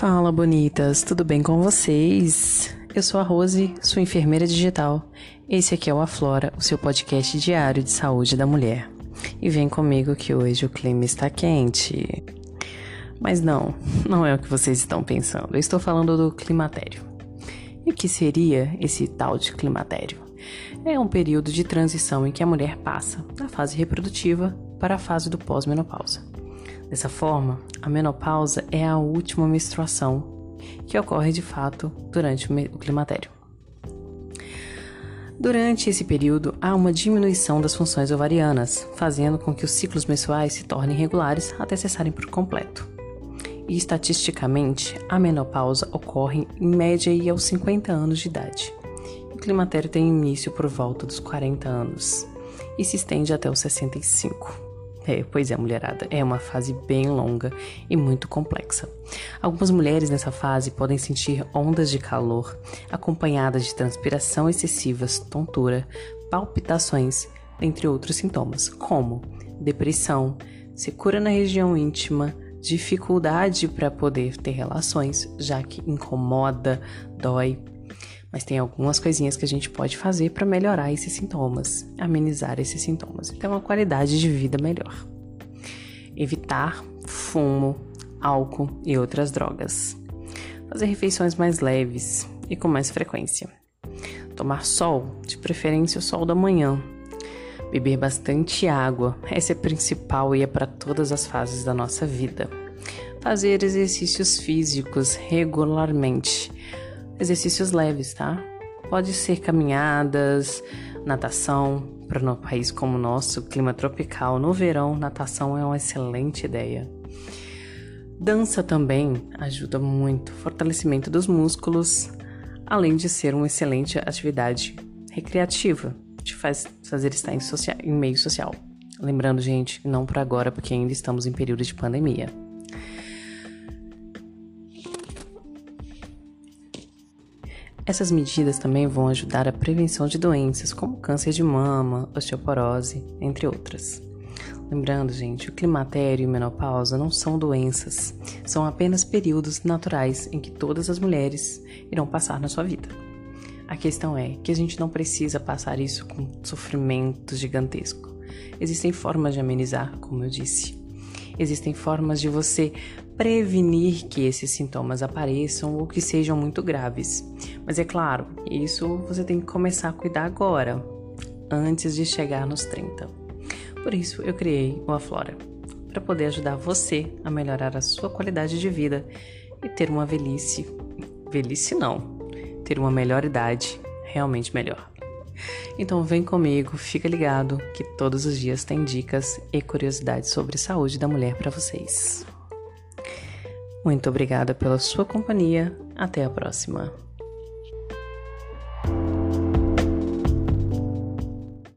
Fala, bonitas, tudo bem com vocês? Eu sou a Rose, sua enfermeira digital. Esse aqui é o Aflora, o seu podcast diário de saúde da mulher. E vem comigo que hoje o clima está quente. Mas não, não é o que vocês estão pensando. Eu estou falando do climatério. E o que seria esse tal de climatério? É um período de transição em que a mulher passa da fase reprodutiva para a fase do pós-menopausa. Dessa forma, a menopausa é a última menstruação que ocorre de fato durante o climatério. Durante esse período, há uma diminuição das funções ovarianas, fazendo com que os ciclos menstruais se tornem regulares até cessarem por completo. E estatisticamente, a menopausa ocorre em média aos 50 anos de idade. O climatério tem início por volta dos 40 anos e se estende até os 65. É, pois é, mulherada, é uma fase bem longa e muito complexa. Algumas mulheres nessa fase podem sentir ondas de calor, acompanhadas de transpiração excessiva, tontura, palpitações, entre outros sintomas, como depressão, secura na região íntima, dificuldade para poder ter relações, já que incomoda, dói, mas tem algumas coisinhas que a gente pode fazer para melhorar esses sintomas, amenizar esses sintomas e ter uma qualidade de vida melhor. Evitar fumo, álcool e outras drogas. Fazer refeições mais leves e com mais frequência. Tomar sol, de preferência o sol da manhã. Beber bastante água, essa é principal e é para todas as fases da nossa vida. Fazer exercícios físicos regularmente exercícios leves, tá? Pode ser caminhadas, natação. Para um país como o nosso, clima tropical, no verão, natação é uma excelente ideia. Dança também ajuda muito, fortalecimento dos músculos, além de ser uma excelente atividade recreativa, te faz fazer estar em, social, em meio social. Lembrando, gente, não por agora, porque ainda estamos em período de pandemia. Essas medidas também vão ajudar a prevenção de doenças como câncer de mama, osteoporose, entre outras. Lembrando, gente, o climatério e menopausa não são doenças, são apenas períodos naturais em que todas as mulheres irão passar na sua vida. A questão é que a gente não precisa passar isso com sofrimento gigantesco. Existem formas de amenizar, como eu disse. Existem formas de você prevenir que esses sintomas apareçam ou que sejam muito graves. Mas é claro, isso você tem que começar a cuidar agora, antes de chegar nos 30. Por isso eu criei o Aflora, para poder ajudar você a melhorar a sua qualidade de vida e ter uma velhice, velhice não, ter uma melhor idade realmente melhor. Então vem comigo, fica ligado que todos os dias tem dicas e curiosidades sobre saúde da mulher para vocês. Muito obrigada pela sua companhia. Até a próxima.